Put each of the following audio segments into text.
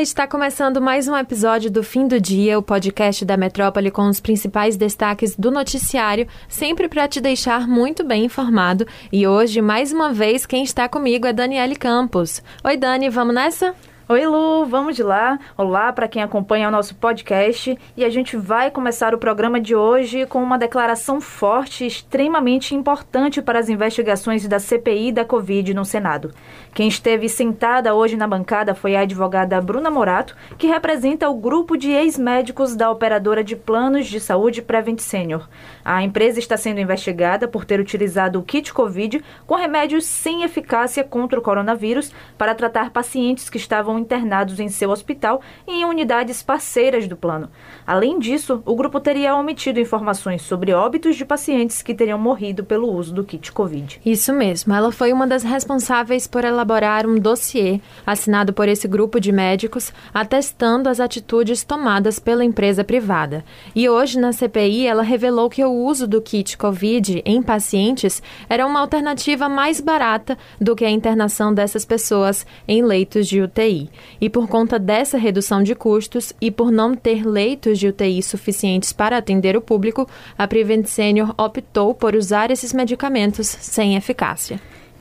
Está começando mais um episódio do Fim do Dia, o podcast da Metrópole com os principais destaques do noticiário, sempre para te deixar muito bem informado. E hoje, mais uma vez, quem está comigo é Daniele Campos. Oi, Dani, vamos nessa? Oi, Lu, vamos de lá. Olá para quem acompanha o nosso podcast. E a gente vai começar o programa de hoje com uma declaração forte, extremamente importante para as investigações da CPI da Covid no Senado. Quem esteve sentada hoje na bancada foi a advogada Bruna Morato, que representa o grupo de ex-médicos da operadora de planos de saúde Prevent Senior. A empresa está sendo investigada por ter utilizado o kit Covid com remédios sem eficácia contra o coronavírus para tratar pacientes que estavam internados em seu hospital e em unidades parceiras do plano. Além disso, o grupo teria omitido informações sobre óbitos de pacientes que teriam morrido pelo uso do kit Covid. Isso mesmo, ela foi uma das responsáveis por elaborar um dossiê assinado por esse grupo de médicos atestando as atitudes tomadas pela empresa privada. E hoje, na CPI, ela revelou que o uso do kit Covid em pacientes era uma alternativa mais barata do que a internação dessas pessoas em leitos de UTI. E por conta dessa redução de custos e por não ter leitos de UTI suficientes para atender o público, a Prevent Senior optou por usar esses medicamentos sem eficácia.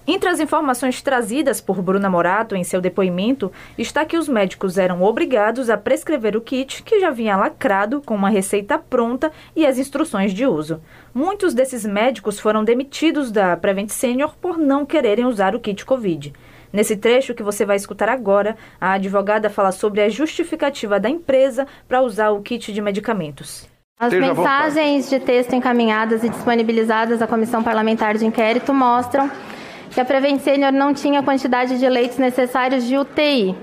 Entre as informações trazidas por Bruna Morato em seu depoimento está que os médicos eram obrigados a prescrever o kit que já vinha lacrado com uma receita pronta e as instruções de uso. Muitos desses médicos foram demitidos da Prevent Senior por não quererem usar o kit Covid. Nesse trecho que você vai escutar agora, a advogada fala sobre a justificativa da empresa para usar o kit de medicamentos. As mensagens de texto encaminhadas e disponibilizadas à Comissão Parlamentar de Inquérito mostram que a Prevent Senior não tinha a quantidade de leitos necessários de UTI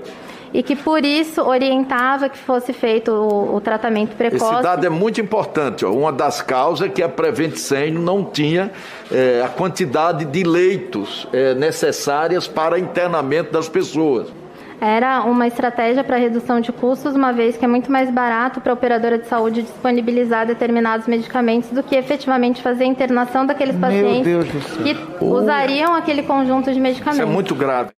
e que por isso orientava que fosse feito o, o tratamento precoce. Esse dado é muito importante. Ó. Uma das causas é que a Prevent Senior não tinha é, a quantidade de leitos é, necessárias para internamento das pessoas. Era uma estratégia para redução de custos, uma vez que é muito mais barato para a operadora de saúde disponibilizar determinados medicamentos do que efetivamente fazer a internação daqueles pacientes que usariam aquele conjunto de medicamentos. Isso é muito grave.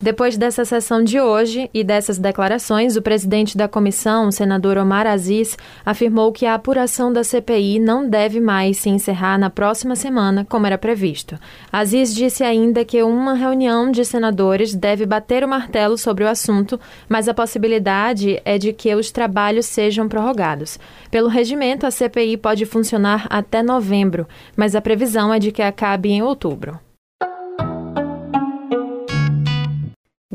Depois dessa sessão de hoje e dessas declarações, o presidente da comissão, senador Omar Aziz, afirmou que a apuração da CPI não deve mais se encerrar na próxima semana, como era previsto. Aziz disse ainda que uma reunião de senadores deve bater o martelo sobre o assunto, mas a possibilidade é de que os trabalhos sejam prorrogados. Pelo regimento, a CPI pode funcionar até novembro, mas a previsão é de que acabe em outubro.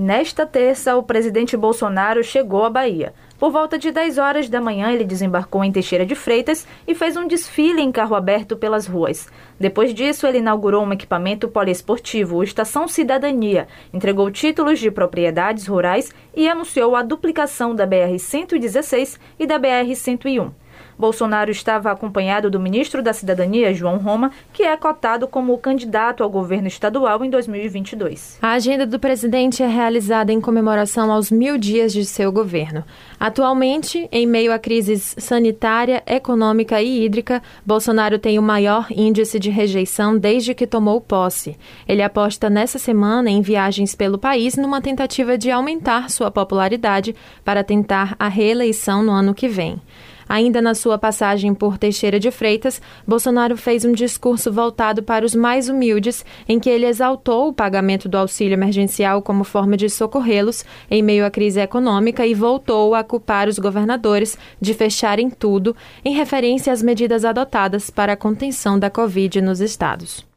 Nesta terça, o presidente Bolsonaro chegou à Bahia. Por volta de 10 horas da manhã, ele desembarcou em Teixeira de Freitas e fez um desfile em carro aberto pelas ruas. Depois disso, ele inaugurou um equipamento poliesportivo, o Estação Cidadania, entregou títulos de propriedades rurais e anunciou a duplicação da BR-116 e da BR-101. Bolsonaro estava acompanhado do ministro da Cidadania, João Roma, que é cotado como candidato ao governo estadual em 2022. A agenda do presidente é realizada em comemoração aos mil dias de seu governo. Atualmente, em meio à crise sanitária, econômica e hídrica, Bolsonaro tem o maior índice de rejeição desde que tomou posse. Ele aposta nessa semana em viagens pelo país numa tentativa de aumentar sua popularidade para tentar a reeleição no ano que vem. Ainda na sua passagem por Teixeira de Freitas, Bolsonaro fez um discurso voltado para os mais humildes, em que ele exaltou o pagamento do auxílio emergencial como forma de socorrê-los em meio à crise econômica e voltou a culpar os governadores de fecharem tudo, em referência às medidas adotadas para a contenção da Covid nos estados.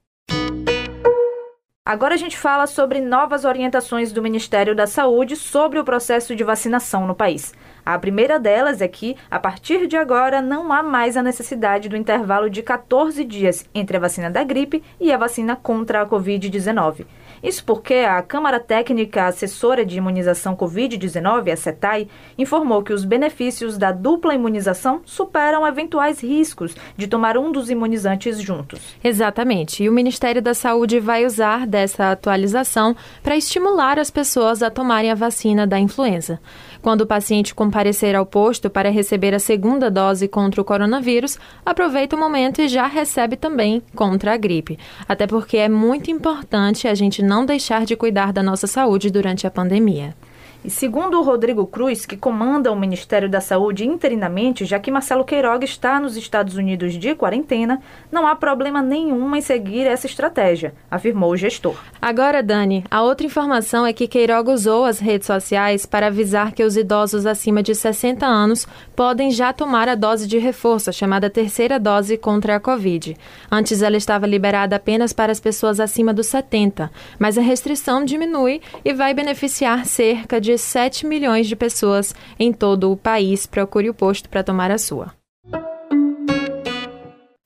Agora a gente fala sobre novas orientações do Ministério da Saúde sobre o processo de vacinação no país. A primeira delas é que, a partir de agora, não há mais a necessidade do intervalo de 14 dias entre a vacina da gripe e a vacina contra a Covid-19. Isso porque a Câmara Técnica Assessora de Imunização Covid-19, a CETAI, informou que os benefícios da dupla imunização superam eventuais riscos de tomar um dos imunizantes juntos. Exatamente. E o Ministério da Saúde vai usar dessa atualização para estimular as pessoas a tomarem a vacina da influenza. Quando o paciente comparecer ao posto para receber a segunda dose contra o coronavírus, aproveita o momento e já recebe também contra a gripe. Até porque é muito importante a gente não deixar de cuidar da nossa saúde durante a pandemia. E segundo o Rodrigo Cruz, que comanda o Ministério da Saúde interinamente, já que Marcelo Queiroga está nos Estados Unidos de quarentena, não há problema nenhum em seguir essa estratégia, afirmou o gestor. Agora, Dani, a outra informação é que Queiroga usou as redes sociais para avisar que os idosos acima de 60 anos podem já tomar a dose de reforço, chamada terceira dose contra a Covid. Antes ela estava liberada apenas para as pessoas acima dos 70, mas a restrição diminui e vai beneficiar cerca de 7 milhões de pessoas em todo o país. Procure o posto para tomar a sua.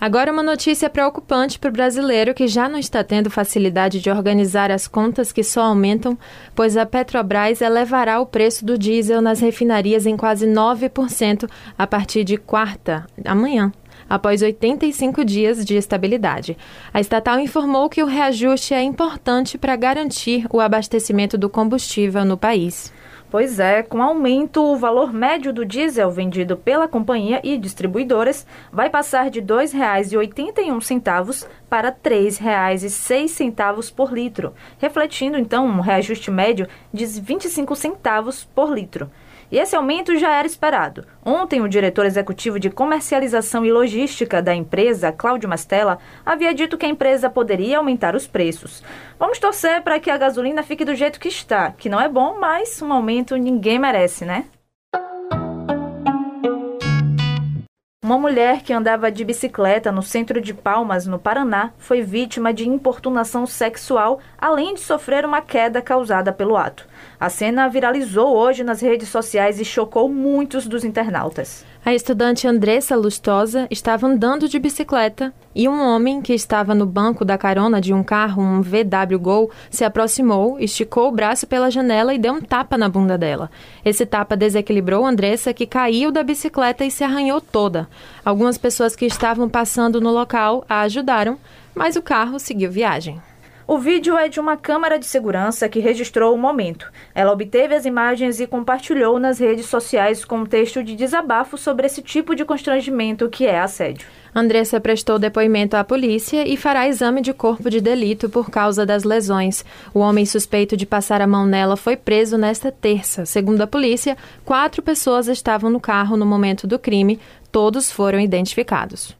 Agora, uma notícia preocupante para o brasileiro que já não está tendo facilidade de organizar as contas que só aumentam, pois a Petrobras elevará o preço do diesel nas refinarias em quase 9% a partir de quarta, amanhã após 85 dias de estabilidade. A estatal informou que o reajuste é importante para garantir o abastecimento do combustível no país. Pois é, com aumento, o valor médio do diesel vendido pela companhia e distribuidoras vai passar de R$ 2,81 para R$ 3,06 por litro, refletindo então um reajuste médio de 25 centavos por litro. E esse aumento já era esperado. Ontem, o diretor executivo de comercialização e logística da empresa, Cláudio Mastella, havia dito que a empresa poderia aumentar os preços. Vamos torcer para que a gasolina fique do jeito que está, que não é bom, mas um aumento ninguém merece, né? Uma mulher que andava de bicicleta no centro de Palmas, no Paraná, foi vítima de importunação sexual, além de sofrer uma queda causada pelo ato. A cena viralizou hoje nas redes sociais e chocou muitos dos internautas. A estudante Andressa Lustosa estava andando de bicicleta e um homem que estava no banco da carona de um carro, um VW Gol, se aproximou, esticou o braço pela janela e deu um tapa na bunda dela. Esse tapa desequilibrou Andressa, que caiu da bicicleta e se arranhou toda. Algumas pessoas que estavam passando no local a ajudaram, mas o carro seguiu viagem. O vídeo é de uma câmera de segurança que registrou o momento. Ela obteve as imagens e compartilhou nas redes sociais com um texto de desabafo sobre esse tipo de constrangimento que é assédio. Andressa prestou depoimento à polícia e fará exame de corpo de delito por causa das lesões. O homem suspeito de passar a mão nela foi preso nesta terça. Segundo a polícia, quatro pessoas estavam no carro no momento do crime. Todos foram identificados.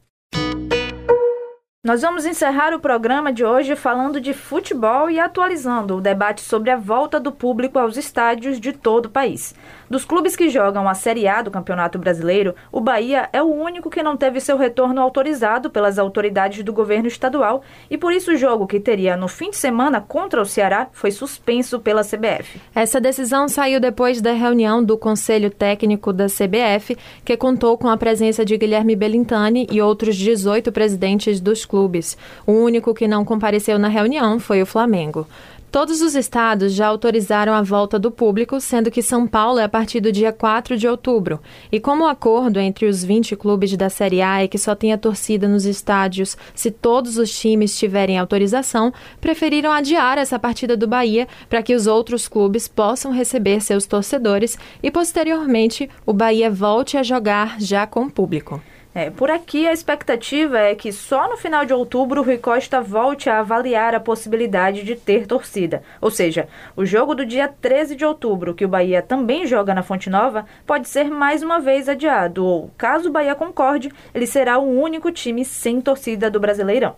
Nós vamos encerrar o programa de hoje falando de futebol e atualizando o debate sobre a volta do público aos estádios de todo o país. Dos clubes que jogam a Série A do Campeonato Brasileiro, o Bahia é o único que não teve seu retorno autorizado pelas autoridades do governo estadual e por isso o jogo que teria no fim de semana contra o Ceará foi suspenso pela CBF. Essa decisão saiu depois da reunião do Conselho Técnico da CBF, que contou com a presença de Guilherme Belintani e outros 18 presidentes dos clubes. O único que não compareceu na reunião foi o Flamengo. Todos os estados já autorizaram a volta do público, sendo que São Paulo é a partir do dia 4 de outubro. E como o acordo entre os 20 clubes da Série A é que só tenha torcida nos estádios se todos os times tiverem autorização, preferiram adiar essa partida do Bahia para que os outros clubes possam receber seus torcedores e, posteriormente, o Bahia volte a jogar já com público. É, por aqui, a expectativa é que só no final de outubro o Rui Costa volte a avaliar a possibilidade de ter torcida. Ou seja, o jogo do dia 13 de outubro, que o Bahia também joga na Fonte Nova, pode ser mais uma vez adiado, ou, caso o Bahia concorde, ele será o único time sem torcida do Brasileirão.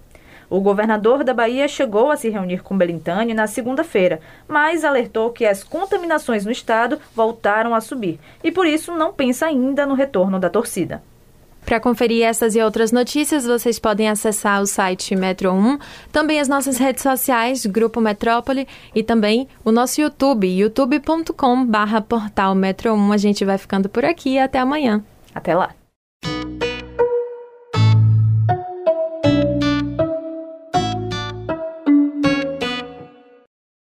O governador da Bahia chegou a se reunir com Belintani na segunda-feira, mas alertou que as contaminações no estado voltaram a subir e por isso não pensa ainda no retorno da torcida. Para conferir essas e outras notícias, vocês podem acessar o site Metro 1, também as nossas redes sociais, Grupo Metrópole e também o nosso YouTube, youtube.com/portal Metro 1. A gente vai ficando por aqui até amanhã. Até lá.